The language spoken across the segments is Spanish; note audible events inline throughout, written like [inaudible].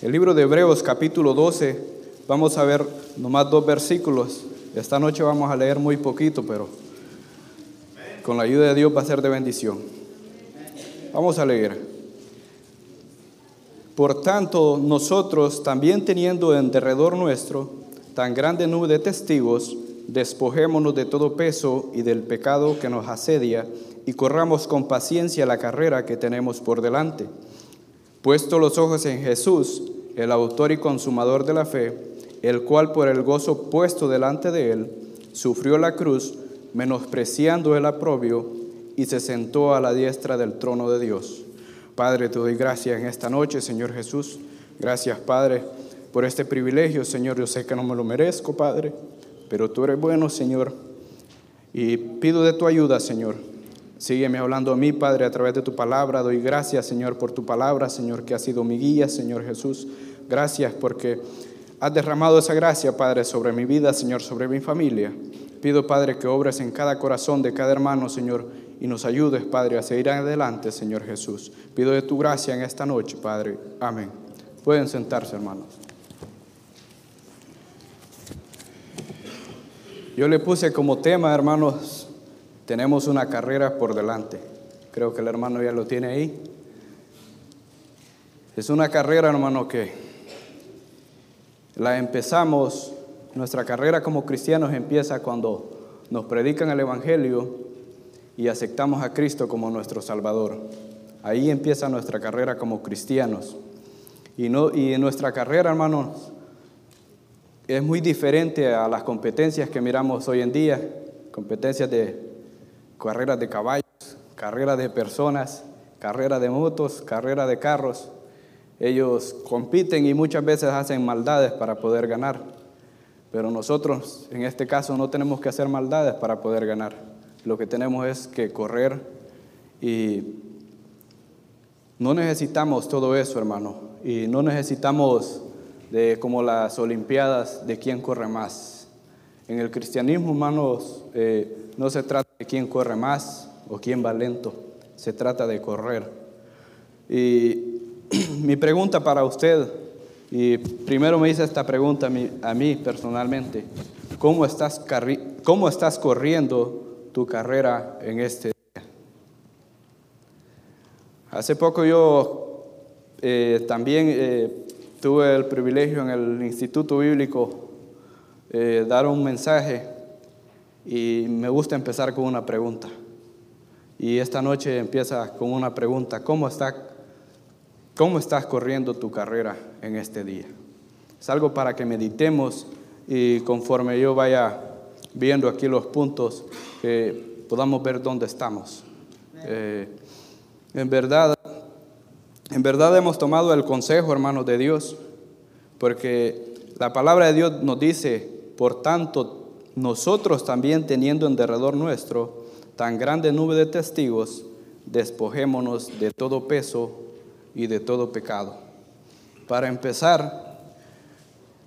El libro de Hebreos capítulo 12, vamos a ver nomás dos versículos. Esta noche vamos a leer muy poquito, pero con la ayuda de Dios va a ser de bendición. Vamos a leer. Por tanto, nosotros también teniendo en derredor nuestro tan grande nube de testigos, despojémonos de todo peso y del pecado que nos asedia y corramos con paciencia la carrera que tenemos por delante. Puesto los ojos en Jesús, el autor y consumador de la fe, el cual por el gozo puesto delante de él, sufrió la cruz, menospreciando el aprobio, y se sentó a la diestra del trono de Dios. Padre, te doy gracias en esta noche, Señor Jesús. Gracias, Padre, por este privilegio, Señor. Yo sé que no me lo merezco, Padre, pero tú eres bueno, Señor. Y pido de tu ayuda, Señor. Sígueme hablando a mí, Padre, a través de tu palabra. Doy gracias, Señor, por tu palabra, Señor, que ha sido mi guía, Señor Jesús. Gracias porque has derramado esa gracia, Padre, sobre mi vida, Señor, sobre mi familia. Pido, Padre, que obres en cada corazón de cada hermano, Señor, y nos ayudes, Padre, a seguir adelante, Señor Jesús. Pido de tu gracia en esta noche, Padre. Amén. Pueden sentarse, hermanos. Yo le puse como tema, hermanos, tenemos una carrera por delante. Creo que el hermano ya lo tiene ahí. Es una carrera, hermano, que la empezamos, nuestra carrera como cristianos empieza cuando nos predican el Evangelio y aceptamos a Cristo como nuestro Salvador. Ahí empieza nuestra carrera como cristianos. Y, no, y nuestra carrera, hermanos, es muy diferente a las competencias que miramos hoy en día, competencias de carreras de caballos, carreras de personas, carreras de motos, carreras de carros. Ellos compiten y muchas veces hacen maldades para poder ganar. Pero nosotros, en este caso, no tenemos que hacer maldades para poder ganar. Lo que tenemos es que correr y no necesitamos todo eso, hermano. Y no necesitamos de como las Olimpiadas de quién corre más. En el cristianismo, hermanos, eh, no se trata de quién corre más o quién va lento. Se trata de correr. Y [clears throat] mi pregunta para usted, y primero me hice esta pregunta a mí, personalmente, ¿cómo estás, ¿cómo estás corriendo tu carrera en este día. Hace poco yo eh, también eh, tuve el privilegio en el Instituto Bíblico eh, dar un mensaje y me gusta empezar con una pregunta. Y esta noche empieza con una pregunta, ¿cómo, está, cómo estás corriendo tu carrera en este día? Es algo para que meditemos y conforme yo vaya viendo aquí los puntos, podamos ver dónde estamos. Eh, en verdad, en verdad hemos tomado el consejo, hermanos, de Dios, porque la palabra de Dios nos dice, por tanto, nosotros también teniendo en derredor nuestro tan grande nube de testigos, despojémonos de todo peso y de todo pecado. Para empezar,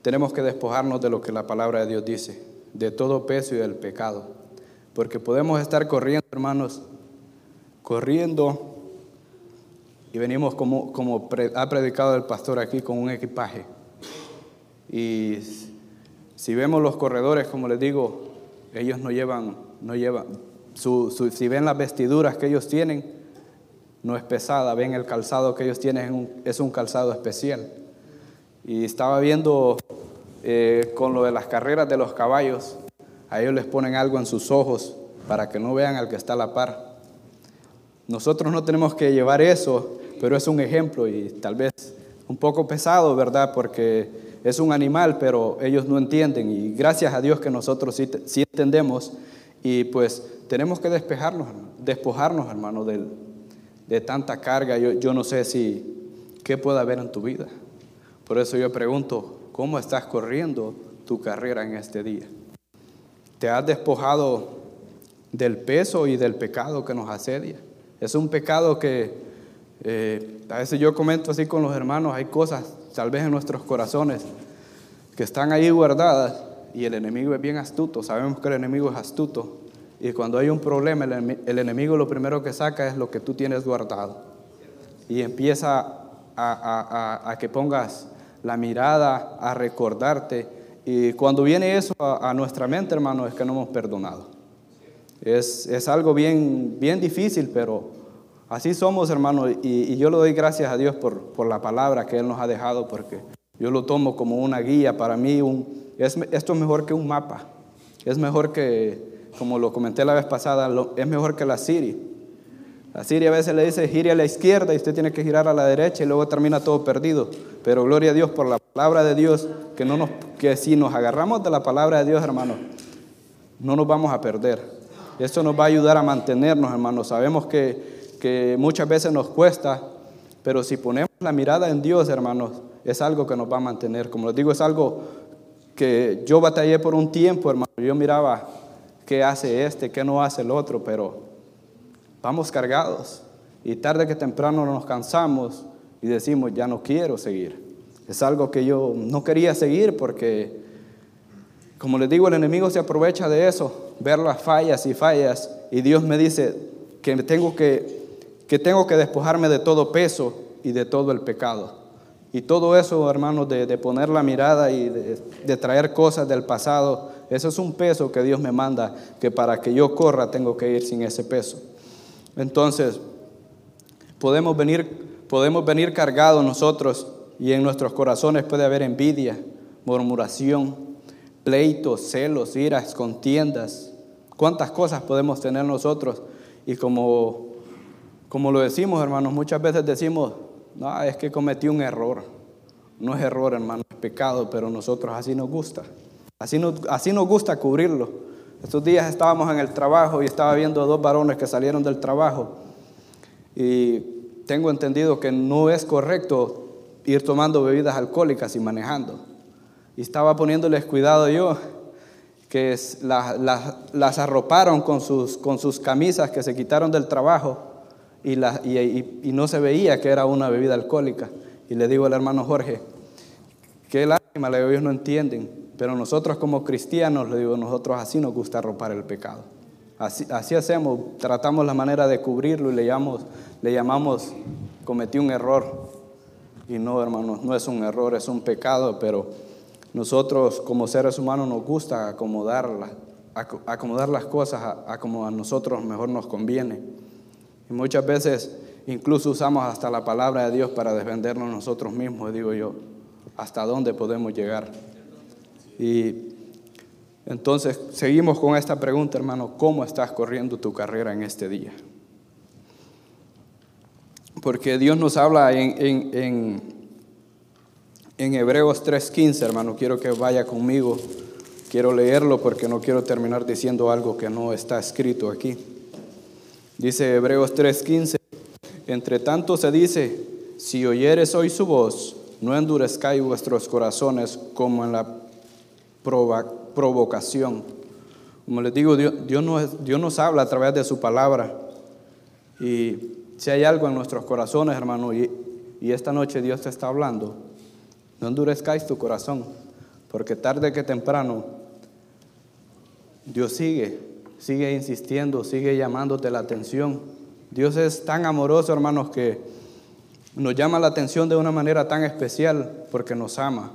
tenemos que despojarnos de lo que la palabra de Dios dice de todo peso y del pecado. Porque podemos estar corriendo, hermanos, corriendo y venimos como, como ha predicado el pastor aquí con un equipaje. Y si vemos los corredores, como les digo, ellos no llevan, no llevan, si ven las vestiduras que ellos tienen, no es pesada, ven el calzado que ellos tienen, es un calzado especial. Y estaba viendo eh, con lo de las carreras de los caballos, a ellos les ponen algo en sus ojos para que no vean al que está a la par. Nosotros no tenemos que llevar eso, pero es un ejemplo y tal vez un poco pesado, ¿verdad? Porque es un animal, pero ellos no entienden y gracias a Dios que nosotros sí, entendemos y pues tenemos que despejarnos, despojarnos, hermano, de, de tanta carga. Yo, yo no sé si, ¿qué puede haber en tu vida? Por eso yo pregunto, cómo estás corriendo tu carrera en este día. Te has despojado del peso y del pecado que nos asedia. Es un pecado que eh, a veces yo comento así con los hermanos, hay cosas tal vez en nuestros corazones que están ahí guardadas y el enemigo es bien astuto. Sabemos que el enemigo es astuto. Y cuando hay un problema, el, enemigo lo primero que saca es lo que tú tienes guardado. Y empieza a, que pongas la mirada, a recordarte. Y cuando viene eso a, nuestra mente, hermano, es que no hemos perdonado. Es, es, algo bien, bien difícil, pero así somos, hermano. Y, yo le doy gracias a Dios por, por la palabra que Él nos ha dejado, porque yo lo tomo como una guía para mí. Esto es mejor que un mapa. Es mejor que, como lo comenté la vez pasada, es mejor que la Siri. La Siri a veces le dice gire a la izquierda y usted tiene que girar a la derecha y luego termina todo perdido. Pero gloria a Dios por la palabra de Dios, que, no nos, que si nos agarramos de la palabra de Dios, hermano, no nos vamos a perder. Esto nos va a ayudar a mantenernos, hermano. Sabemos que, que muchas veces nos cuesta, pero si ponemos la mirada en Dios, hermanos, es algo que nos va a mantener. Como les digo, es algo que yo batallé por un tiempo, hermano. Yo miraba qué hace este, qué no hace el otro, pero vamos cargados. Y tarde que temprano nos cansamos y decimos, ya no quiero seguir. Es algo que yo no quería seguir porque, como les digo, el enemigo se aprovecha de eso, ver las fallas y fallas. Y Dios me dice que tengo que, que, tengo que despojarme de todo peso y de todo el pecado. Y todo eso, hermanos, de, poner la mirada y de, traer cosas del pasado, eso es un peso que Dios me manda, que para que yo corra tengo que ir sin ese peso. Entonces, podemos venir, podemos venir cargados nosotros y en nuestros corazones puede haber envidia, murmuración, pleitos, celos, iras, contiendas. ¿Cuántas cosas podemos tener nosotros? Y como, como lo decimos, hermanos, muchas veces decimos, no, es que cometí un error. No es error, hermano, es pecado, pero nosotros así nos gusta. Así nos, así nos gusta cubrirlo. Estos días estábamos en el trabajo y estaba viendo a dos varones que salieron del trabajo. Y tengo entendido que no es correcto ir tomando bebidas alcohólicas y manejando. Y estaba poniéndoles cuidado yo, que las arroparon con sus, con sus camisas que se quitaron del trabajo y, no se veía que era una bebida alcohólica. Y le digo al hermano Jorge, qué lástima, ellos no entienden, pero nosotros como cristianos, le digo, nosotros así nos gusta arropar el pecado. Así, así hacemos, tratamos la manera de cubrirlo y le llamamos, le llamamos, cometí un error. Y no, hermanos, no es un error, es un pecado, pero nosotros como seres humanos nos gusta acomodar, las cosas a como a nosotros mejor nos conviene. Y muchas veces incluso usamos hasta la palabra de Dios para defendernos nosotros mismos, digo yo, hasta dónde podemos llegar. Y entonces seguimos con esta pregunta, hermano, ¿cómo estás corriendo tu carrera en este día? Porque Dios nos habla en, en, en, en Hebreos 3.15, hermano, quiero que vaya conmigo, quiero leerlo porque no quiero terminar diciendo algo que no está escrito aquí. Dice Hebreos 3:15, entre tanto se dice, si oyeres hoy su voz, no endurezcáis vuestros corazones como en la provocación. Como les digo, Dios, nos, Dios nos habla a través de su palabra. Y si hay algo en nuestros corazones, hermano, y, y esta noche Dios te está hablando, no endurezcáis tu corazón, porque tarde que temprano Dios sigue sigue insistiendo, sigue llamándote la atención. Dios es tan amoroso, hermanos, que nos llama la atención de una manera tan especial porque nos ama.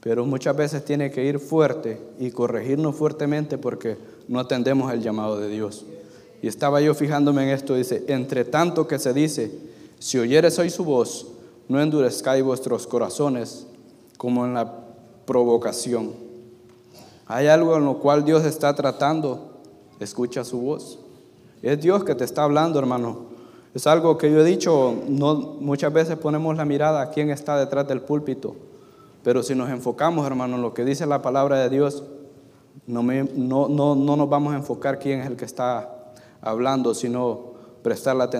Pero muchas veces tiene que ir fuerte y corregirnos fuertemente porque no atendemos el llamado de Dios. Y estaba yo fijándome en esto, dice, entre tanto que se dice, si oyeres hoy su voz, no endurezcáis vuestros corazones como en la provocación. Hay algo en lo cual Dios está tratando escucha su voz. Es Dios que te está hablando, hermano. Es algo que yo he dicho, no, muchas veces ponemos la mirada a quién está detrás del púlpito, pero si nos enfocamos, hermano, en lo que dice la palabra de Dios, no, no, no, no nos vamos a enfocar quién es el que está hablando, sino prestar, la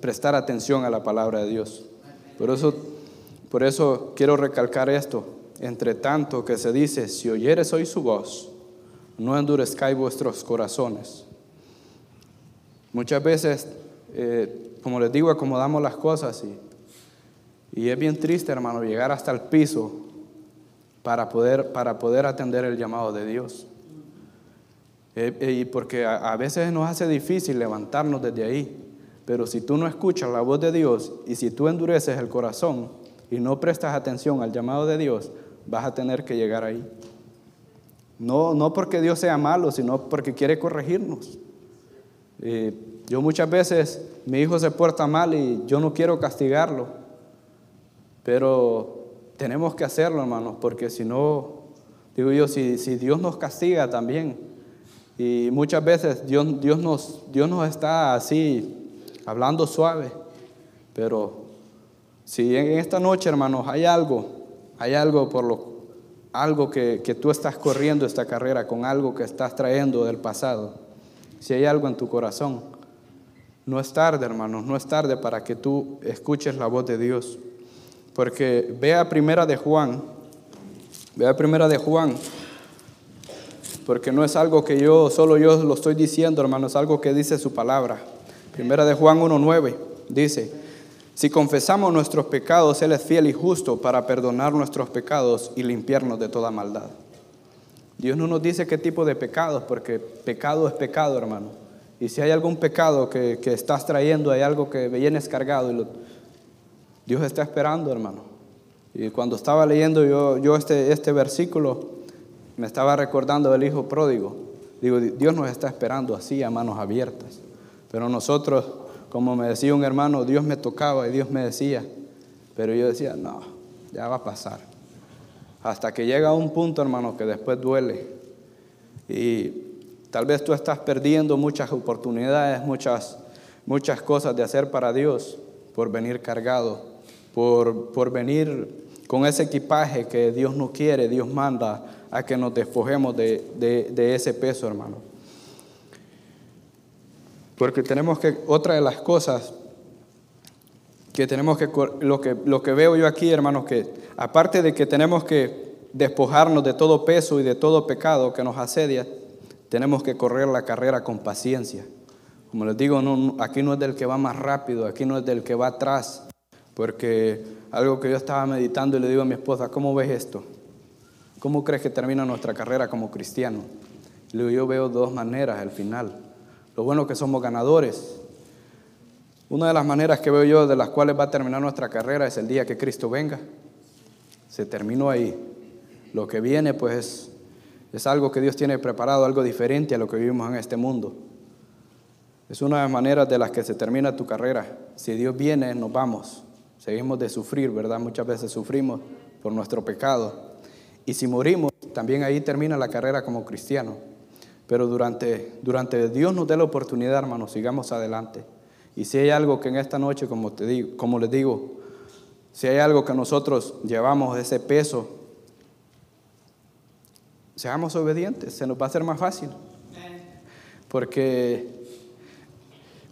prestar atención a la palabra de Dios. Por eso, por eso quiero recalcar esto. Entre tanto que se dice, si oyeres hoy su voz, no endurezcáis vuestros corazones. Muchas veces, eh, como les digo, acomodamos las cosas y, y, es bien triste, hermano, llegar hasta el piso para poder, para poder atender el llamado de Dios. Eh, eh, porque a, a veces nos hace difícil levantarnos desde ahí, pero si tú no escuchas la voz de Dios y si tú endureces el corazón, y no prestas atención al llamado de Dios, vas a tener que llegar ahí. No, no porque Dios sea malo, sino porque quiere corregirnos. Yo muchas veces, mi hijo se porta mal y yo no quiero castigarlo, pero tenemos que hacerlo, hermanos, porque si no, digo yo, si, si Dios nos castiga también, y muchas veces Dios, Dios, nos, Dios nos está así, hablando suave, pero si en esta noche, hermanos, hay algo, hay algo por lo algo que, que tú estás corriendo esta carrera con algo que estás trayendo del pasado, si hay algo en tu corazón, no es tarde, hermanos, no es tarde para que tú escuches la voz de Dios. Porque vea primera de Juan, vea primera de Juan, porque no es algo que yo, solo yo lo estoy diciendo, hermanos, es algo que dice su palabra. Primera de Juan 1.9 dice, si confesamos nuestros pecados, Él es fiel y justo para perdonar nuestros pecados y limpiarnos de toda maldad. Dios no nos dice qué tipo de pecados, porque pecado es pecado, hermano. Y si hay algún pecado que, estás trayendo, hay algo que vienes cargado, y Dios está esperando, hermano. Y cuando estaba leyendo yo, yo este, este versículo, me estaba recordando del hijo pródigo. Digo, Dios nos está esperando así, a manos abiertas. Pero nosotros como me decía un hermano, Dios me tocaba y Dios me decía, pero yo decía, no, ya va a pasar. Hasta que llega un punto, hermano, que después duele. Y tal vez tú estás perdiendo muchas oportunidades, muchas, muchas cosas de hacer para Dios por venir cargado, por, por venir con ese equipaje que Dios no quiere, Dios manda a que nos despojemos de, de, de ese peso, hermano. Porque tenemos que, otra de las cosas que tenemos que, lo que, lo que veo yo aquí, hermanos, que aparte de que tenemos que despojarnos de todo peso y de todo pecado que nos asedia, tenemos que correr la carrera con paciencia. Como les digo, aquí no es del que va más rápido, aquí no es del que va atrás, porque algo que yo estaba meditando y le digo a mi esposa, ¿cómo ves esto? ¿Cómo crees que termina nuestra carrera como cristiano? Le digo, yo veo dos maneras al final. Lo bueno que somos ganadores. Una de las maneras que veo yo de las cuales va a terminar nuestra carrera es el día que Cristo venga. Se terminó ahí. Lo que viene pues es algo que Dios tiene preparado, algo diferente a lo que vivimos en este mundo. Es una de las maneras de las que se termina tu carrera. Si Dios viene, nos vamos. Seguimos de sufrir, ¿verdad? Muchas veces sufrimos por nuestro pecado. Y si morimos, también ahí termina la carrera como cristiano. Pero durante, durante Dios nos dé la oportunidad, hermanos, sigamos adelante. Y si hay algo que en esta noche, como, te digo, como les digo, si hay algo que nosotros llevamos ese peso, seamos obedientes, se nos va a hacer más fácil. Porque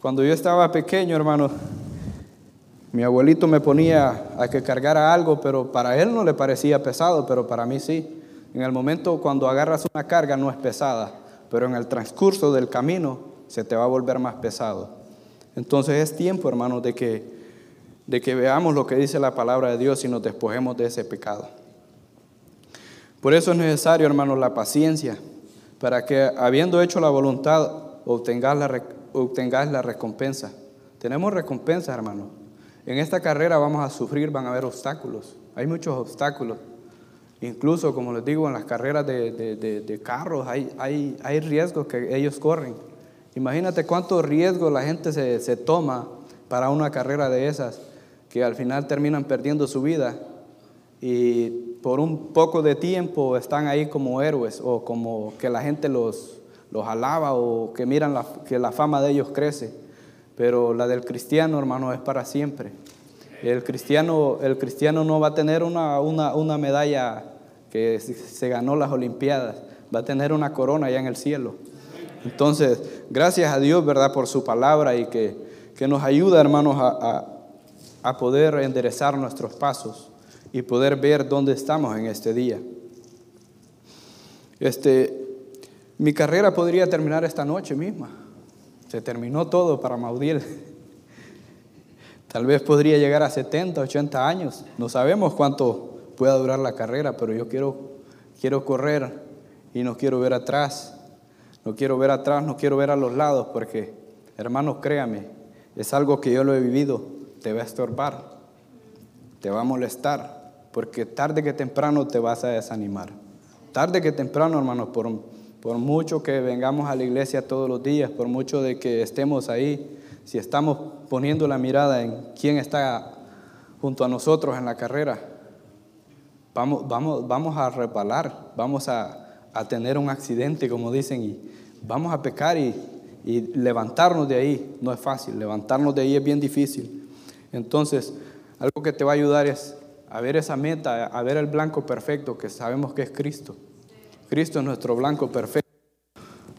cuando yo estaba pequeño, hermano, mi abuelito me ponía a que cargara algo, pero para él no le parecía pesado, pero para mí sí. En el momento cuando agarras una carga no es pesada pero en el transcurso del camino se te va a volver más pesado. Entonces es tiempo, hermanos, de que, de que veamos lo que dice la palabra de Dios y nos despojemos de ese pecado. Por eso es necesario, hermanos, la paciencia, para que habiendo hecho la voluntad, obtengas la, obtengas la recompensa. Tenemos recompensa, hermanos. En esta carrera vamos a sufrir, van a haber obstáculos. Hay muchos obstáculos. Incluso, como les digo, en las carreras de, carros hay, hay, hay, riesgos que ellos corren. Imagínate cuánto riesgo la gente se, se, toma para una carrera de esas, que al final terminan perdiendo su vida y por un poco de tiempo están ahí como héroes o como que la gente los, los alaba o que miran que la fama de ellos crece. Pero la del cristiano, hermano, es para siempre. El cristiano, el cristiano no va a tener una, una, una medalla que se ganó las Olimpiadas, va a tener una corona allá en el cielo. Entonces, gracias a Dios, ¿verdad?, por su palabra y que, que nos ayuda, hermanos, a, a, poder enderezar nuestros pasos y poder ver dónde estamos en este día. Este, mi carrera podría terminar esta noche misma. Se terminó todo para Maudiel. [laughs] Tal vez podría llegar a 70, 80 años. No sabemos cuánto pueda durar la carrera, pero yo quiero, quiero correr y no quiero ver atrás. No quiero ver atrás, no quiero ver a los lados, porque, hermanos, créame, es algo que yo lo he vivido, te va a estorbar. te va a molestar, porque tarde que temprano te vas a desanimar. Tarde que temprano, hermanos, por, por mucho que vengamos a la iglesia todos los días, por mucho de que estemos ahí, si estamos poniendo la mirada en quién está junto a nosotros en la carrera, vamos, vamos, vamos a repalar, vamos a, tener un accidente, como dicen, y vamos a pecar y, y levantarnos de ahí. No es fácil, levantarnos de ahí es bien difícil. Entonces, algo que te va a ayudar es a ver esa meta, a ver el blanco perfecto que sabemos que es Cristo. Cristo es nuestro blanco perfecto.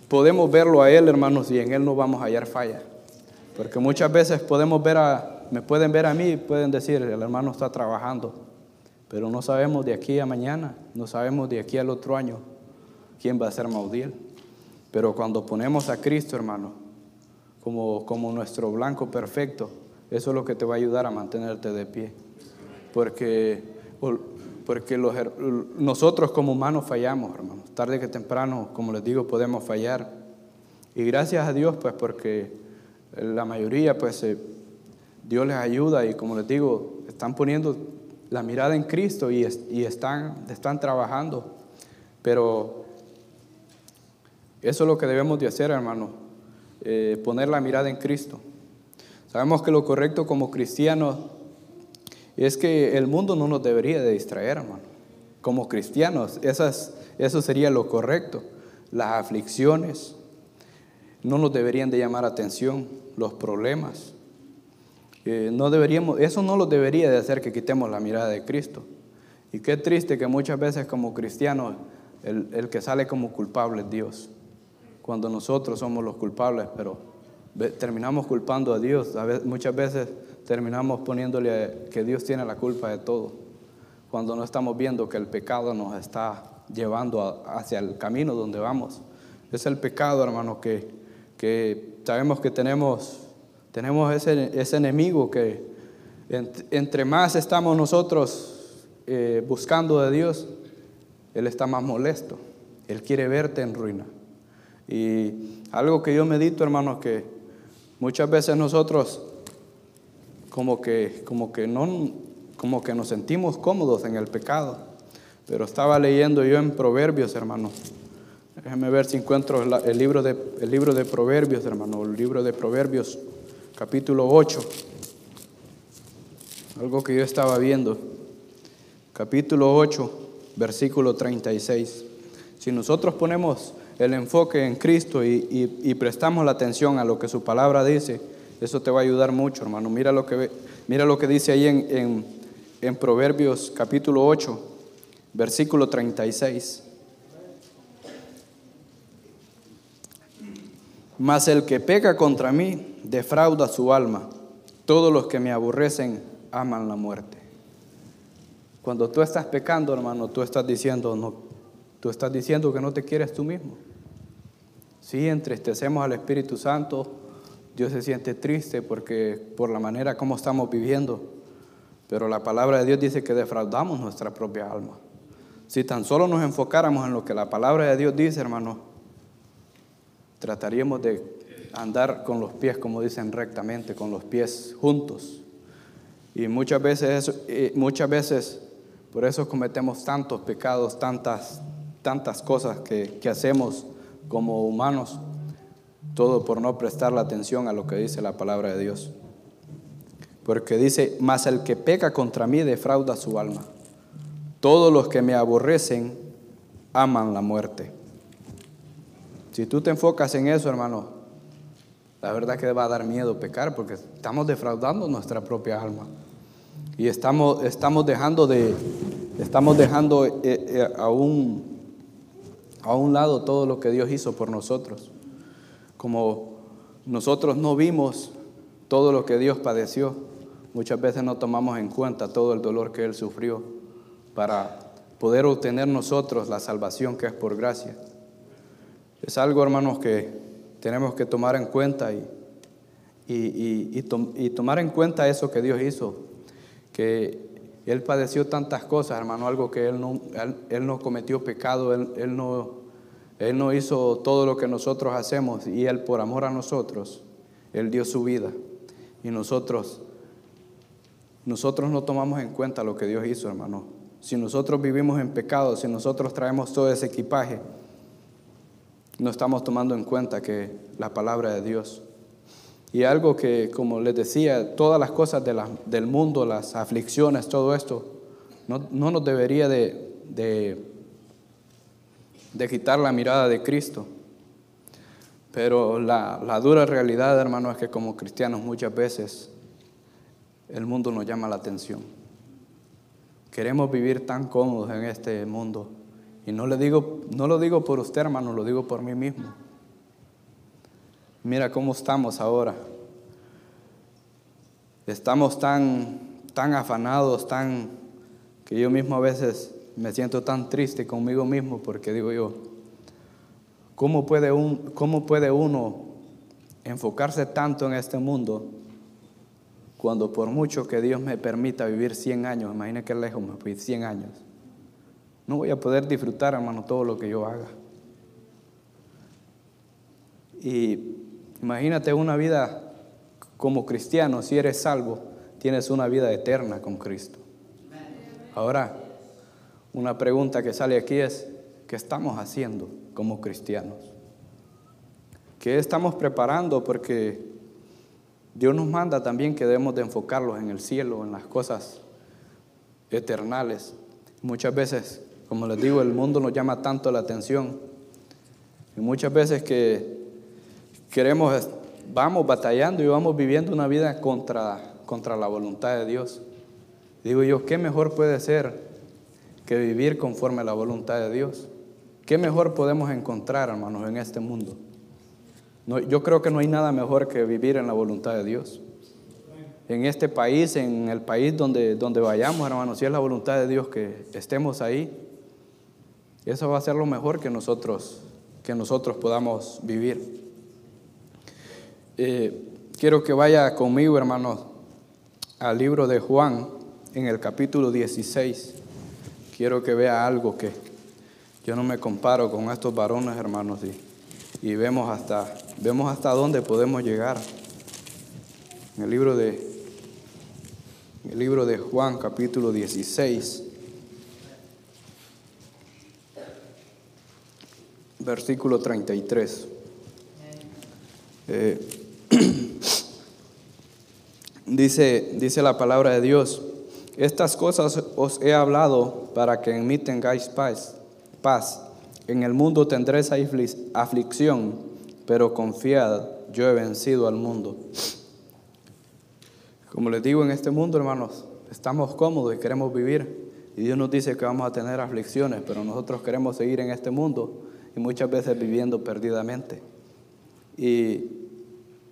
Podemos verlo a Él, hermanos, y en Él no vamos a hallar falla. Porque muchas veces podemos ver a, me pueden ver a mí y pueden decir, el hermano está trabajando, pero no sabemos de aquí a mañana, no sabemos de aquí al otro año quién va a ser Maudiel. Pero cuando ponemos a Cristo, hermano, como, como nuestro blanco perfecto, eso es lo que te va a ayudar a mantenerte de pie. Porque, porque los, nosotros como humanos fallamos, hermano. Tarde que temprano, como les digo, podemos fallar. Y gracias a Dios, pues porque la mayoría, pues Dios les ayuda y como les digo, están poniendo la mirada en Cristo y, están, están trabajando. Pero eso es lo que debemos de hacer, hermano, eh, poner la mirada en Cristo. Sabemos que lo correcto como cristianos es que el mundo no nos debería de distraer, hermano. Como cristianos, esas, eso sería lo correcto. Las aflicciones no nos deberían de llamar atención, los problemas. Eh, no deberíamos, eso no lo debería de hacer que quitemos la mirada de Cristo. Y qué triste que muchas veces como cristianos el, el que sale como culpable es Dios cuando nosotros somos los culpables, pero terminamos culpando a Dios. muchas veces terminamos poniéndole que Dios tiene la culpa de todo, cuando no estamos viendo que el pecado nos está llevando hacia el camino donde vamos. Es el pecado, hermano, que, que sabemos que tenemos, tenemos ese, ese enemigo que entre más estamos nosotros eh, buscando de Dios, Él está más molesto. Él quiere verte en ruina. Y algo que yo medito, hermanos, que muchas veces nosotros como que, como que no, como que nos sentimos cómodos en el pecado. Pero estaba leyendo yo en Proverbios, hermano. Déjame ver si encuentro el libro de, el libro de Proverbios, hermano. El libro de Proverbios, capítulo 8. Algo que yo estaba viendo. Capítulo 8, versículo 36. Si nosotros ponemos el enfoque en Cristo y, prestamos la atención a lo que su palabra dice, eso te va a ayudar mucho, hermano. Mira lo que, mira lo que dice ahí en, en Proverbios capítulo 8, versículo 36. Mas el que peca contra mí defrauda su alma. Todos los que me aborrecen aman la muerte. Cuando tú estás pecando, hermano, tú estás diciendo, no, tú estás diciendo que no te quieres tú mismo. Si entristecemos al Espíritu Santo, Dios se siente triste porque por la manera como estamos viviendo. Pero la palabra de Dios dice que defraudamos nuestra propia alma. Si tan solo nos enfocáramos en lo que la palabra de Dios dice, hermano, trataríamos de andar con los pies, como dicen, rectamente, con los pies juntos. Y muchas veces, muchas veces por eso cometemos tantos pecados, tantas, tantas cosas que, que hacemos como humanos, todo por no prestar la atención a lo que dice la palabra de Dios. Porque dice, mas el que peca contra mí defrauda su alma. Todos los que me aborrecen aman la muerte. Si tú te enfocas en eso, hermano, la verdad que va a dar miedo pecar porque estamos defraudando nuestra propia alma. Y estamos, estamos dejando de, estamos dejando eh, eh, a un a un lado todo lo que Dios hizo por nosotros. Como nosotros no vimos todo lo que Dios padeció, muchas veces no tomamos en cuenta todo el dolor que Él sufrió para poder obtener nosotros la salvación que es por gracia. Es algo, hermanos, que tenemos que tomar en cuenta y, y, tomar en cuenta eso que Dios hizo, que él padeció tantas cosas, hermano, algo que Él no, él, no cometió pecado, él, no, él no hizo todo lo que nosotros hacemos y Él por amor a nosotros, Él dio su vida. Y nosotros nosotros no tomamos en cuenta lo que Dios hizo, hermano. Si nosotros vivimos en pecado, si nosotros traemos todo ese equipaje, no estamos tomando en cuenta que la palabra de Dios. Y algo que, como les decía, todas las cosas del mundo, las aflicciones, todo esto, no, nos debería de, de, de, quitar la mirada de Cristo. Pero la, la dura realidad, hermano, es que como cristianos muchas veces el mundo nos llama la atención. Queremos vivir tan cómodos en este mundo. Y no, le digo, no lo digo por usted, hermano, lo digo por mí mismo. Mira cómo estamos ahora. Estamos tan, tan afanados, tan que yo mismo a veces me siento tan triste conmigo mismo porque digo yo, ¿cómo puede, un, cómo puede uno enfocarse tanto en este mundo cuando por mucho que Dios me permita vivir 100 años, imagina que lejos me fui 100 años, no voy a poder disfrutar, hermano, todo lo que yo haga. Y imagínate una vida como cristiano, si eres salvo, tienes una vida eterna con Cristo. Ahora, una pregunta que sale aquí es, ¿qué estamos haciendo como cristianos? ¿Qué estamos preparando? Porque Dios nos manda también que debemos de enfocarlos en el cielo, en las cosas eternales. Muchas veces, como les digo, el mundo nos llama tanto la atención. Y muchas veces que queremos, vamos batallando y vamos viviendo una vida contra, contra la voluntad de Dios. Digo yo, ¿qué mejor puede ser que vivir conforme a la voluntad de Dios? ¿Qué mejor podemos encontrar, hermanos, en este mundo? yo creo que no hay nada mejor que vivir en la voluntad de Dios. En este país, en el país donde, donde vayamos, hermanos, si es la voluntad de Dios que estemos ahí, eso va a ser lo mejor que nosotros, que nosotros podamos vivir. Eh, quiero que vaya conmigo, hermanos, al libro de Juan, en el capítulo 16. Quiero que vea algo que yo no me comparo con estos varones, hermanos, y, y vemos hasta Vemos hasta dónde podemos llegar. En el libro de, el libro de Juan, capítulo 16, versículo 33. Eh, [clears throat] dice, dice la palabra de Dios, estas cosas os he hablado para que en mí tengáis paz. paz. En el mundo tendréis aflicción pero confiad, yo he vencido al mundo. Como les digo, en este mundo, hermanos, estamos cómodos y queremos vivir. Y Dios nos dice que vamos a tener aflicciones, pero nosotros queremos seguir en este mundo y muchas veces viviendo perdidamente. Y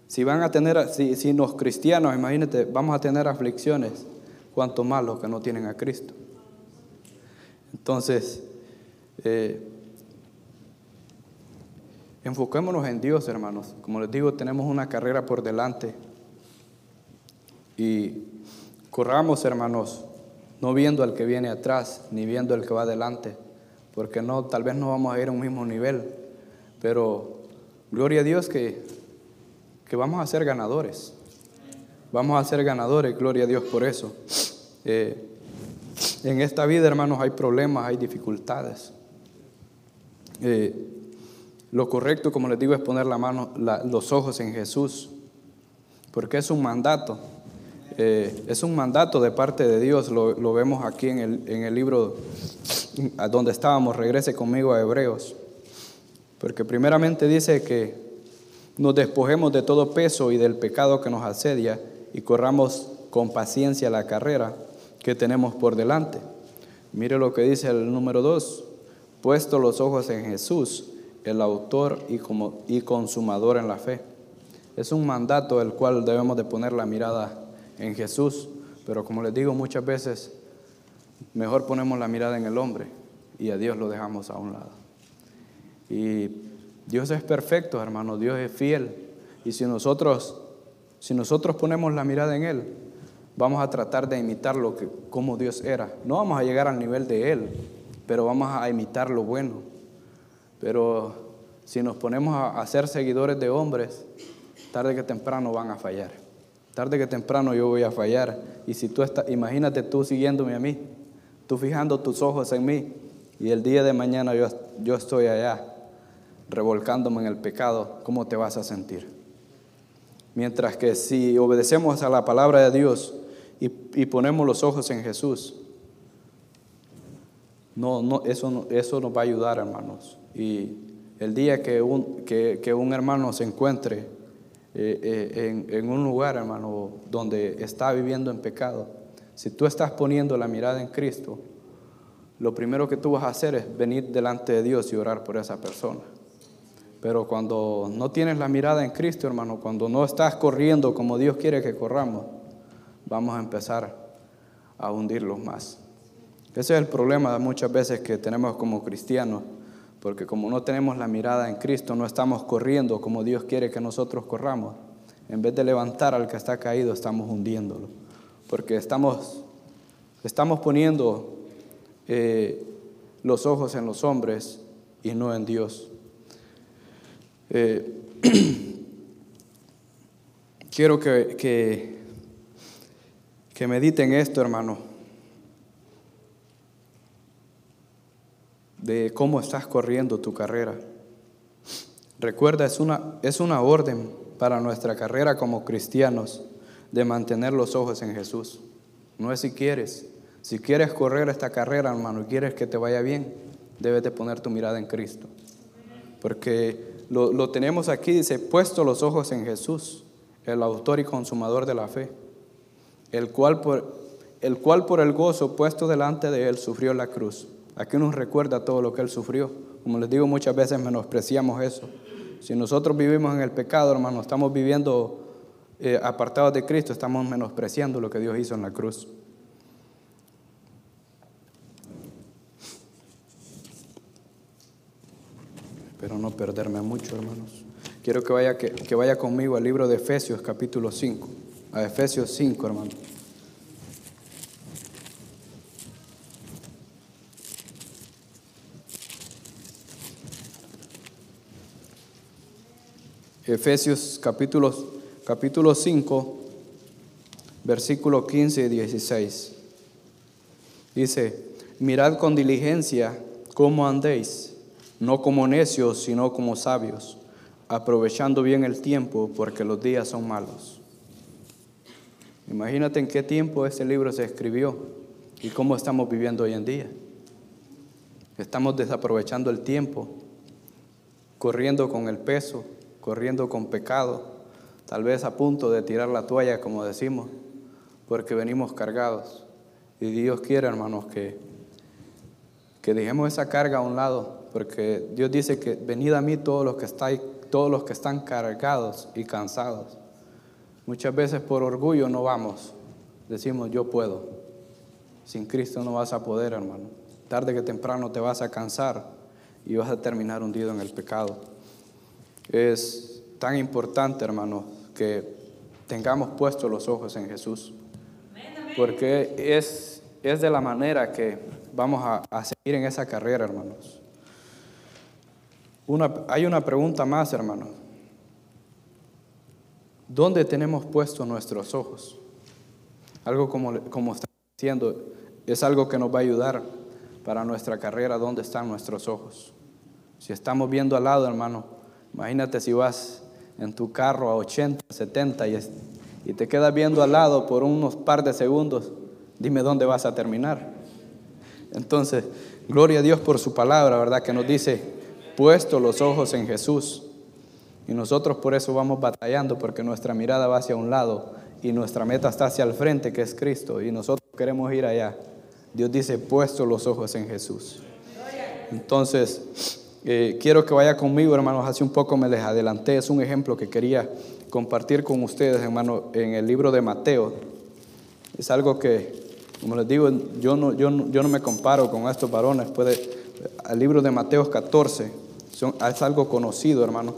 si van a tener, si, si los cristianos, imagínate, vamos a tener aflicciones, cuanto más los que no tienen a Cristo. Entonces, eh, Enfoquémonos en Dios, hermanos. Como les digo, tenemos una carrera por delante. Y corramos, hermanos, no viendo al que viene atrás, ni viendo al que va adelante, porque no, tal vez no vamos a ir a un mismo nivel, pero gloria a Dios que, que vamos a ser ganadores. Vamos a ser ganadores, gloria a Dios por eso. Eh, en esta vida, hermanos, hay problemas, hay dificultades. Eh, lo correcto, como les digo, es poner la mano, los ojos en Jesús, porque es un mandato. Eh, es un mandato de parte de Dios, lo, vemos aquí en el, libro donde estábamos, regrese conmigo a Hebreos, porque primeramente dice que nos despojemos de todo peso y del pecado que nos asedia y corramos con paciencia la carrera que tenemos por delante. Mire lo que dice el número 2, puesto los ojos en Jesús, el autor y, como, y consumador en la fe. Es un mandato el cual debemos de poner la mirada en Jesús, pero como les digo muchas veces, mejor ponemos la mirada en el hombre y a Dios lo dejamos a un lado. Y Dios es perfecto, hermano, Dios es fiel. Y si nosotros, si nosotros ponemos la mirada en Él, vamos a tratar de imitar lo que, como Dios era. No vamos a llegar al nivel de Él, pero vamos a imitar lo bueno. Pero si nos ponemos a, ser seguidores de hombres, tarde que temprano van a fallar. Tarde que temprano yo voy a fallar. Y si tú estás, imagínate tú siguiéndome a mí, tú fijando tus ojos en mí, y el día de mañana yo, yo estoy allá, revolcándome en el pecado, ¿cómo te vas a sentir? Mientras que si obedecemos a la palabra de Dios y, ponemos los ojos en Jesús, no, no, eso, eso nos va a ayudar, hermanos. Y el día que un, que, un hermano se encuentre eh, eh, en, en, un lugar, hermano, donde está viviendo en pecado, si tú estás poniendo la mirada en Cristo, lo primero que tú vas a hacer es venir delante de Dios y orar por esa persona. Pero cuando no tienes la mirada en Cristo, hermano, cuando no estás corriendo como Dios quiere que corramos, vamos a empezar a hundirlos más. Ese es el problema muchas veces que tenemos como cristianos porque como no tenemos la mirada en Cristo, no estamos corriendo como Dios quiere que nosotros corramos. En vez de levantar al que está caído, estamos hundiéndolo. Porque estamos, estamos poniendo eh, los ojos en los hombres y no en Dios. Eh, [clears throat] quiero que, que, que mediten esto, hermano. De cómo estás corriendo tu carrera. Recuerda, es una, es una orden para nuestra carrera como cristianos de mantener los ojos en Jesús. No es si quieres. Si quieres correr esta carrera, hermano, y quieres que te vaya bien, debes de poner tu mirada en Cristo. Porque lo, lo tenemos aquí, dice, puesto los ojos en Jesús, el autor y consumador de la fe, el cual por el, cual por el gozo puesto delante de él sufrió la cruz Aquí nos recuerda todo lo que Él sufrió. Como les digo, muchas veces menospreciamos eso. Si nosotros vivimos en el pecado, hermano, estamos viviendo eh, apartados de Cristo, estamos menospreciando lo que Dios hizo en la cruz. Pero no perderme mucho, hermanos. Quiero que vaya, que vaya conmigo al libro de Efesios capítulo 5. A Efesios 5, hermanos. Efesios capítulo, capítulo 5, versículo 15 y 16. Dice, mirad con diligencia cómo andéis, no como necios, sino como sabios, aprovechando bien el tiempo, porque los días son malos. Imagínate en qué tiempo ese libro se escribió y cómo estamos viviendo hoy en día. Estamos desaprovechando el tiempo, corriendo con el peso, corriendo con pecado, tal vez a punto de tirar la toalla, como decimos, porque venimos cargados. Y Dios quiere, hermanos, que, que dejemos esa carga a un lado, porque Dios dice que venid a mí todos los que estáis, todos los que están cargados y cansados. Muchas veces por orgullo no vamos, decimos yo puedo. Sin Cristo no vas a poder, hermano. Tarde que temprano te vas a cansar y vas a terminar hundido en el pecado. Es tan importante, hermano, que tengamos puestos los ojos en Jesús. Porque es, es de la manera que vamos a, seguir en esa carrera, hermanos. Una, hay una pregunta más, hermano. ¿Dónde tenemos puestos nuestros ojos? Algo como, como está diciendo, es algo que nos va a ayudar para nuestra carrera, ¿dónde están nuestros ojos? Si estamos viendo al lado, hermano, Imagínate si vas en tu carro a 80, 70 y, y te quedas viendo al lado por unos par de segundos, dime dónde vas a terminar. Entonces, gloria a Dios por su palabra, ¿verdad? Que nos dice, puesto los ojos en Jesús. Y nosotros por eso vamos batallando, porque nuestra mirada va hacia un lado y nuestra meta está hacia el frente, que es Cristo, y nosotros queremos ir allá. Dios dice, puesto los ojos en Jesús. Entonces, eh, quiero que vaya conmigo, hermanos. Hace un poco me les adelanté. Es un ejemplo que quería compartir con ustedes, hermano, en el libro de Mateo. Es algo que, como les digo, yo no, yo yo no me comparo con estos varones. Puede, el libro de Mateo 14 es algo conocido, hermano.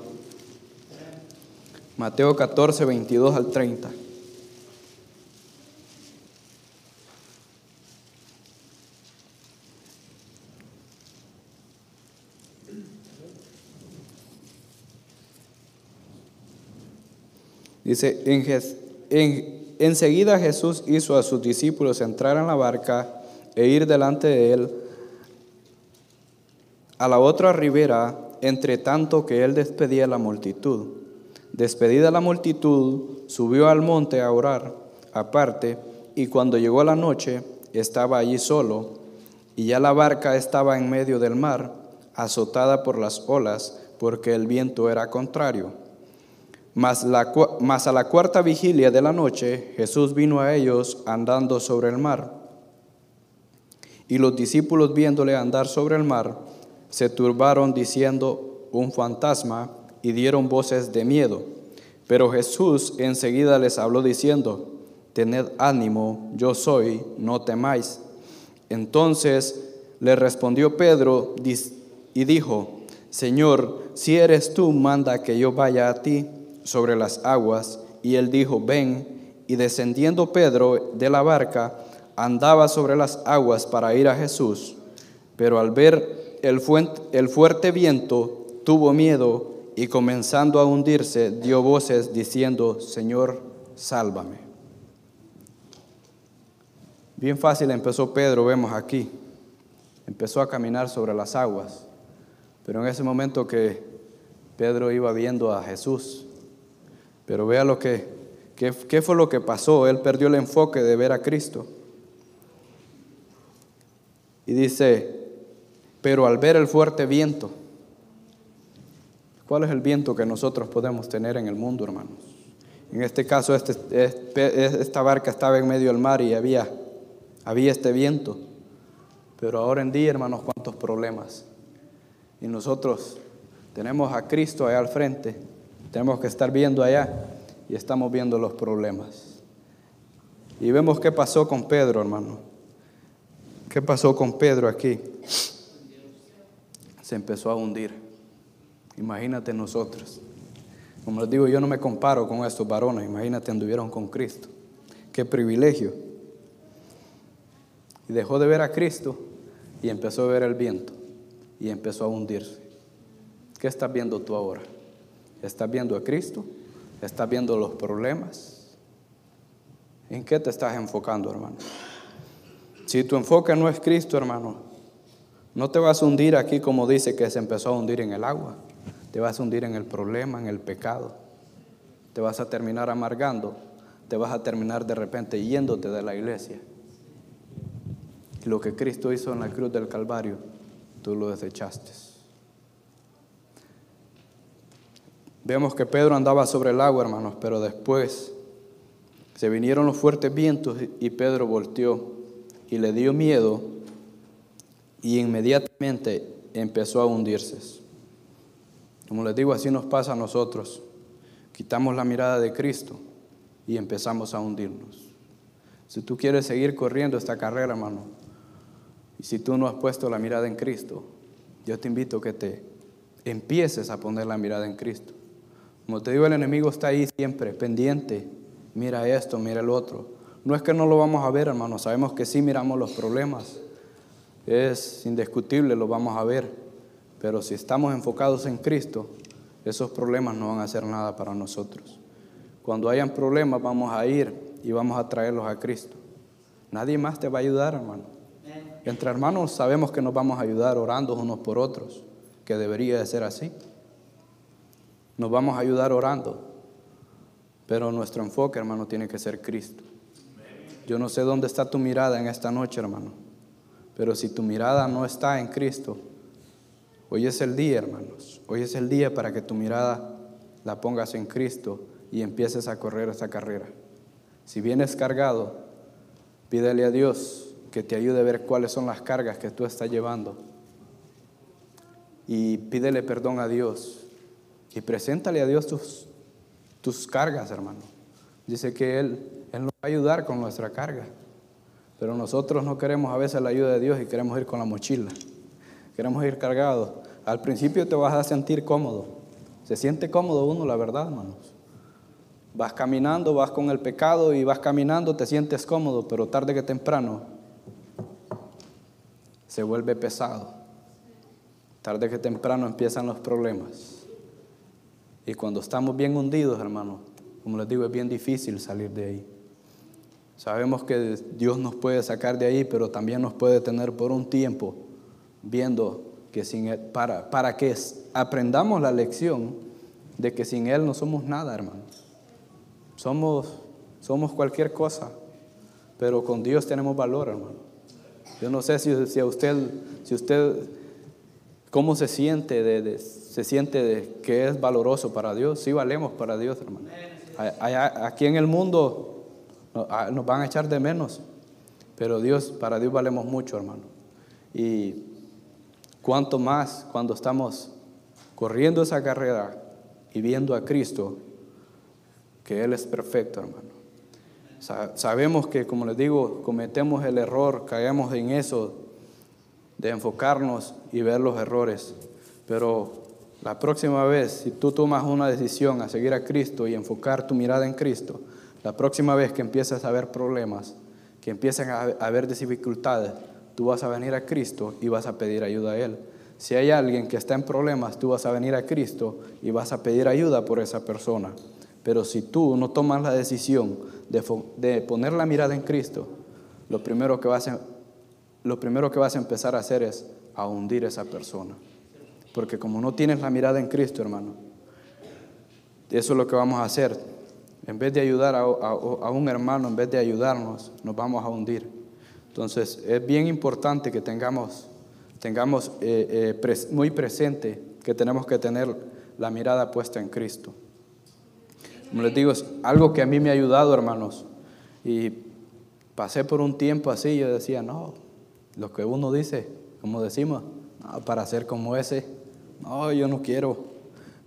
Mateo 14, 22 al 30. Dice, En, enseguida Jesús hizo a sus discípulos entrar en la barca e ir delante de él a la otra ribera, entre tanto que él despedía la multitud. Despedida la multitud, subió al monte a orar aparte, y cuando llegó la noche, estaba allí solo, y ya la barca estaba en medio del mar, azotada por las olas, porque el viento era contrario. Mas, a la cuarta vigilia de la noche, Jesús vino a ellos andando sobre el mar. Y los discípulos viéndole andar sobre el mar, se turbaron diciendo un fantasma y dieron voces de miedo. Pero Jesús enseguida les habló diciendo, tened ánimo, yo soy, no temáis. Entonces le respondió Pedro y dijo, Señor, si eres tú, manda que yo vaya a ti sobre las aguas. Y él dijo, ven. Y descendiendo Pedro de la barca, andaba sobre las aguas para ir a Jesús. Pero al ver el, el fuerte viento, tuvo miedo y comenzando a hundirse, dio voces diciendo, Señor, sálvame. Bien fácil empezó Pedro, vemos aquí. Empezó a caminar sobre las aguas. Pero en ese momento que Pedro iba viendo a Jesús, pero vea lo que, qué fue lo que pasó. Él perdió el enfoque de ver a Cristo. Y dice, pero al ver el fuerte viento, ¿cuál es el viento que nosotros podemos tener en el mundo, hermanos? En este caso, este, este, esta barca estaba en medio del mar y había, había este viento. Pero ahora en día, hermanos, cuántos problemas. Y nosotros tenemos a Cristo allá al frente, tenemos que estar viendo allá y estamos viendo los problemas. Y vemos qué pasó con Pedro, hermano. ¿Qué pasó con Pedro aquí? Se empezó a hundir. Imagínate nosotros. Como les digo, yo no me comparo con estos varones. Imagínate, anduvieron con Cristo. Qué privilegio. Y dejó de ver a Cristo y empezó a ver el viento y empezó a hundirse. ¿Qué estás viendo tú ahora? ¿Estás viendo a Cristo? ¿Estás viendo los problemas? ¿En qué te estás enfocando, hermano? Si tu enfoque no es Cristo, hermano, no te vas a hundir aquí como dice que se empezó a hundir en el agua. Te vas a hundir en el problema, en el pecado. Te vas a terminar amargando. Te vas a terminar de repente yéndote de la iglesia. lo que Cristo hizo en la cruz del Calvario, tú lo desechaste. Vemos que Pedro andaba sobre el agua, hermanos, pero después se vinieron los fuertes vientos y Pedro volteó y le dio miedo y inmediatamente empezó a hundirse. Como les digo, así nos pasa a nosotros. Quitamos la mirada de Cristo y empezamos a hundirnos. Si tú quieres seguir corriendo esta carrera, hermano, y si tú no has puesto la mirada en Cristo, yo te invito a que te empieces a poner la mirada en Cristo. Como te digo, el enemigo está ahí siempre, pendiente. Mira esto, mira el otro. No es que no lo vamos a ver, hermano, sabemos que sí miramos los problemas. Es indiscutible, lo vamos a ver. Pero si estamos enfocados en Cristo, esos problemas no van a hacer nada para nosotros. Cuando hayan problemas, vamos a ir y vamos a traerlos a Cristo. Nadie más te va a ayudar, hermano. Entre hermanos sabemos que nos vamos a ayudar orando unos por otros, que debería de ser así. Nos vamos a ayudar orando, pero nuestro enfoque, hermano, tiene que ser Cristo. Yo no sé dónde está tu mirada en esta noche, hermano, pero si tu mirada no está en Cristo, hoy es el día, hermanos. Hoy es el día para que tu mirada la pongas en Cristo y empieces a correr esta carrera. Si vienes cargado, pídele a Dios que te ayude a ver cuáles son las cargas que tú estás llevando. Y pídele perdón a Dios. Y preséntale a Dios tus, tus cargas, hermano. Dice que Él, Él nos va a ayudar con nuestra carga. Pero nosotros no queremos a veces la ayuda de Dios y queremos ir con la mochila. Queremos ir cargados. Al principio te vas a sentir cómodo. Se siente cómodo uno, la verdad, hermanos. Vas caminando, vas con el pecado y vas caminando, te sientes cómodo, pero tarde que temprano se vuelve pesado. Tarde que temprano empiezan los problemas. Y cuando estamos bien hundidos, hermano, como les digo, es bien difícil salir de ahí. Sabemos que Dios nos puede sacar de ahí, pero también nos puede tener por un tiempo viendo que sin Él, para, para que aprendamos la lección de que sin Él no somos nada, hermano. Somos, somos cualquier cosa, pero con Dios tenemos valor, hermano. Yo no sé si, si a usted, si usted, cómo se siente, de, se siente que es valoroso para Dios. Sí valemos para Dios, hermano. Aquí en el mundo nos van a echar de menos, pero Dios, para Dios valemos mucho, hermano. Y cuanto más cuando estamos corriendo esa carrera y viendo a Cristo, que Él es perfecto, hermano. Sabemos que, como les digo, cometemos el error, caemos en eso de enfocarnos y ver los errores. Pero la próxima vez, si tú tomas una decisión a seguir a Cristo y enfocar tu mirada en Cristo, la próxima vez que empieces a ver problemas, que empiecen a haber dificultades, tú vas a venir a Cristo y vas a pedir ayuda a Él. Si hay alguien que está en problemas, tú vas a venir a Cristo y vas a pedir ayuda por esa persona. Pero si tú no tomas la decisión de, poner la mirada en Cristo, lo primero, que vas a, lo primero que vas a empezar a hacer es a hundir a esa persona. Porque como no tienes la mirada en Cristo, hermano, eso es lo que vamos a hacer. En vez de ayudar a, un hermano, en vez de ayudarnos, nos vamos a hundir. Entonces, es bien importante que tengamos, tengamos eh, eh, muy presente que tenemos que tener la mirada puesta en Cristo. Como les digo, es algo que a mí me ha ayudado, hermanos. Y pasé por un tiempo así, yo decía, no, lo que uno dice, como decimos, para ser como ese, no, yo no quiero.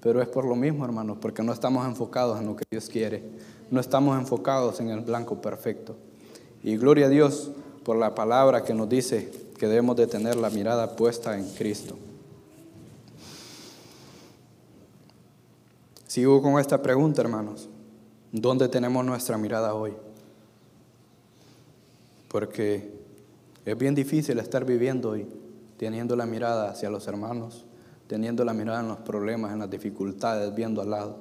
Pero es por lo mismo, hermanos, porque no estamos enfocados en lo que Dios quiere. No estamos enfocados en el blanco perfecto. Y gloria a Dios por la palabra que nos dice que debemos de tener la mirada puesta en Cristo. Sigo con esta pregunta, hermanos. ¿Dónde tenemos nuestra mirada hoy? Porque es bien difícil estar viviendo y teniendo la mirada hacia los hermanos, teniendo la mirada en los problemas, en las dificultades, viendo al lado.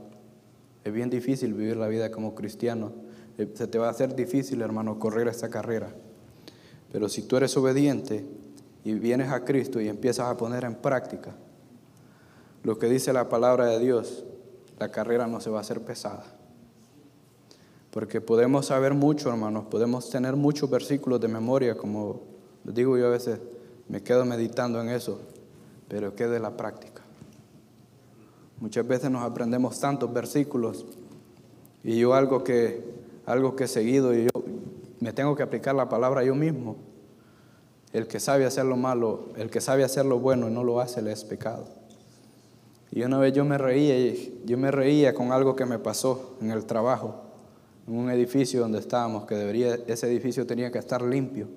Es bien difícil vivir la vida como cristiano. Eh, se te va a hacer difícil, hermano, correr esta carrera. Pero si tú eres obediente y vienes a Cristo y empiezas a poner en práctica lo que dice la palabra de Dios, la carrera no se va a hacer pesada. Porque podemos saber mucho, hermanos, podemos tener muchos versículos de memoria, como digo yo a veces, me quedo meditando en eso, pero quede la práctica. Muchas veces nos aprendemos tantos versículos y yo algo que, algo que he seguido y yo me tengo que aplicar la palabra yo mismo. El que sabe hacer lo malo, el que sabe hacer lo bueno y no lo hace, le es pecado. Y una vez yo me reía, yo me reía con algo que me pasó en el trabajo, en un edificio donde estábamos, que debería, ese edificio tenía que estar limpio.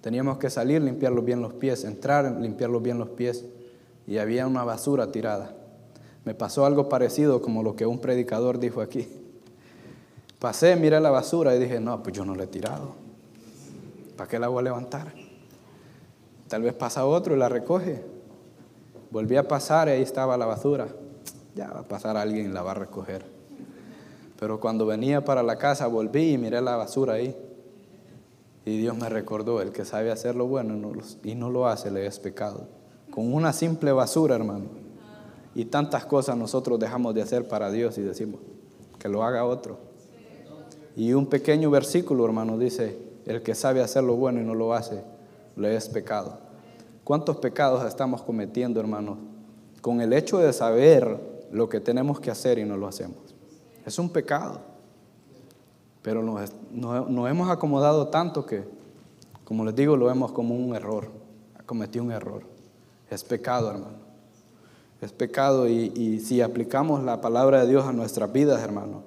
Teníamos que salir, limpiarlos bien los pies, entrar, limpiarlos bien los pies. Y había una basura tirada. Me pasó algo parecido como lo que un predicador dijo aquí. Pasé, miré la basura y dije, no, pues yo no la he tirado. ¿Para qué la voy a levantar? Tal vez pasa otro y la recoge. Volví a pasar y ahí estaba la basura. Ya va a pasar alguien y la va a recoger. Pero cuando venía para la casa volví y miré la basura ahí. Y Dios me recordó, el que sabe hacer lo bueno y no lo hace le es pecado. Con una simple basura, hermano. Y tantas cosas nosotros dejamos de hacer para Dios y decimos que lo haga otro. Y un pequeño versículo, hermano, dice, el que sabe hacer lo bueno y no lo hace, le es pecado. ¿Cuántos pecados estamos cometiendo, hermanos? Con el hecho de saber lo que tenemos que hacer y no lo hacemos. Es un pecado. Pero nos, hemos acomodado tanto que, como les digo, lo vemos como un error. Cometí un error. Es pecado, hermano. Es pecado y, y si aplicamos la palabra de Dios a nuestras vidas, hermano,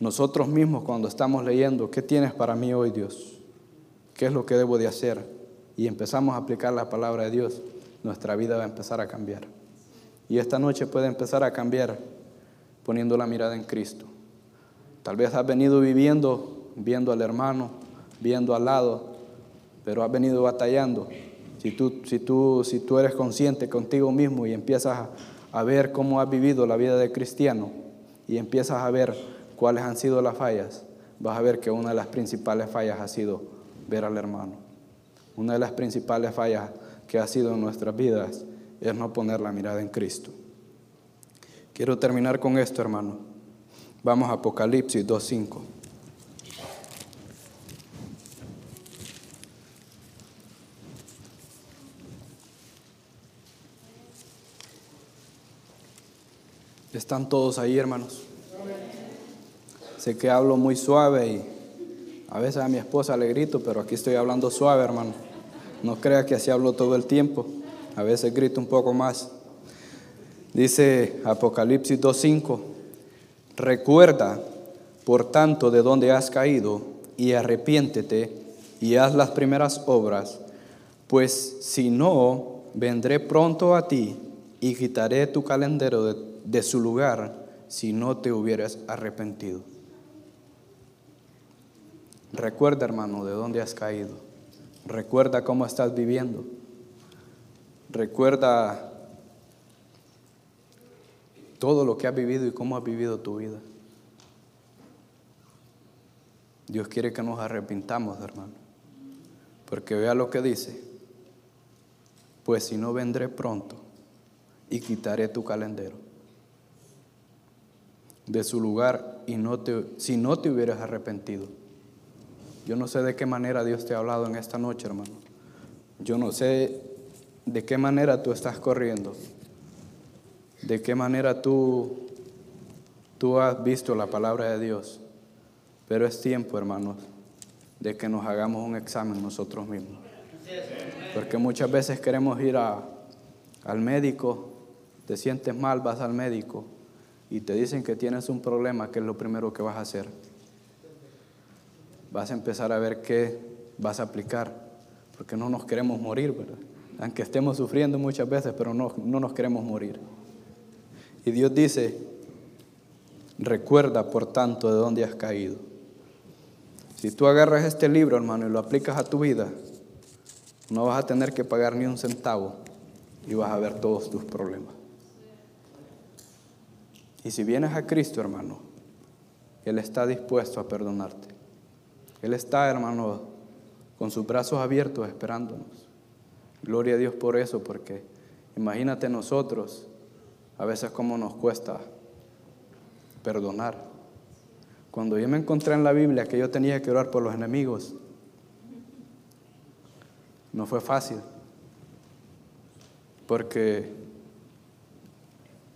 nosotros mismos cuando estamos leyendo, ¿qué tienes para mí hoy, Dios? ¿Qué es lo que debo de hacer? y empezamos a aplicar la palabra de Dios, nuestra vida va a empezar a cambiar. Y esta noche puede empezar a cambiar poniendo la mirada en Cristo. Tal vez has venido viviendo, viendo al hermano, viendo al lado, pero has venido batallando. Si tú, si tú, si tú eres consciente contigo mismo y empiezas a, ver cómo has vivido la vida de cristiano y empiezas a ver cuáles han sido las fallas, vas a ver que una de las principales fallas ha sido ver al hermano. Una de las principales fallas que ha sido en nuestras vidas es no poner la mirada en Cristo. Quiero terminar con esto, hermano. Vamos a Apocalipsis 2.5. ¿Están todos ahí, hermanos? Sé que hablo muy suave y a veces a mi esposa le grito, pero aquí estoy hablando suave, hermano. No crea que así hablo todo el tiempo. A veces grito un poco más. Dice Apocalipsis 2.5, recuerda, por tanto, de dónde has caído y arrepiéntete y haz las primeras obras, pues si no, vendré pronto a ti y quitaré tu calendario de de su lugar si no te hubieras arrepentido. Recuerda, hermano, de dónde has caído. Recuerda cómo estás viviendo. Recuerda todo lo que has vivido y cómo has vivido tu vida. Dios quiere que nos arrepintamos, hermano. Porque vea lo que dice. Pues si no vendré pronto y quitaré tu calendario de su lugar y no te, si no te hubieras arrepentido. Yo no sé de qué manera Dios te ha hablado en esta noche, hermano. Yo no sé de qué manera tú estás corriendo, de qué manera tú, tú has visto la palabra de Dios. Pero es tiempo, hermanos, de que nos hagamos un examen nosotros mismos. Porque muchas veces queremos ir a, al médico, te sientes mal, vas al médico, y te dicen que tienes un problema, ¿qué es lo primero que vas a hacer? Vas a empezar a ver qué vas a aplicar, porque no nos queremos morir, ¿verdad? Aunque estemos sufriendo muchas veces, pero no, no nos queremos morir. Y Dios dice, recuerda por tanto de dónde has caído. Si tú agarras este libro, hermano, y lo aplicas a tu vida, no vas a tener que pagar ni un centavo y vas a ver todos tus problemas. Y si vienes a Cristo, hermano, Él está dispuesto a perdonarte. Él está, hermano, con sus brazos abiertos esperándonos. Gloria a Dios por eso, porque imagínate nosotros, a veces cómo nos cuesta perdonar. Cuando yo me encontré en la Biblia que yo tenía que orar por los enemigos, no fue fácil, porque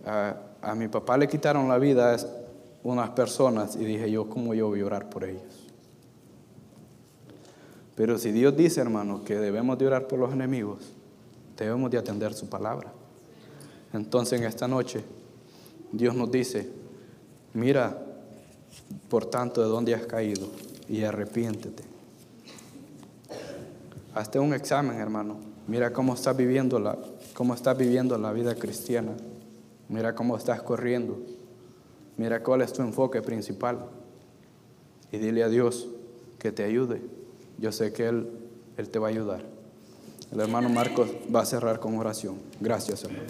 a mi papá le quitaron la vida a unas personas y dije yo, ¿cómo yo voy a orar por ellos? Pero si Dios dice, hermano, que debemos de orar por los enemigos, debemos de atender su palabra. Entonces en esta noche Dios nos dice, mira, por tanto, de dónde has caído y arrepiéntete. Hazte un examen, hermano. Mira cómo estás viviendo la, cómo viviendo la vida cristiana. Mira cómo estás corriendo. Mira cuál es tu enfoque principal. Y dile a Dios que te ayude. Yo sé que Él, Él te va a ayudar. El hermano Marcos va a cerrar con oración. Gracias, hermano.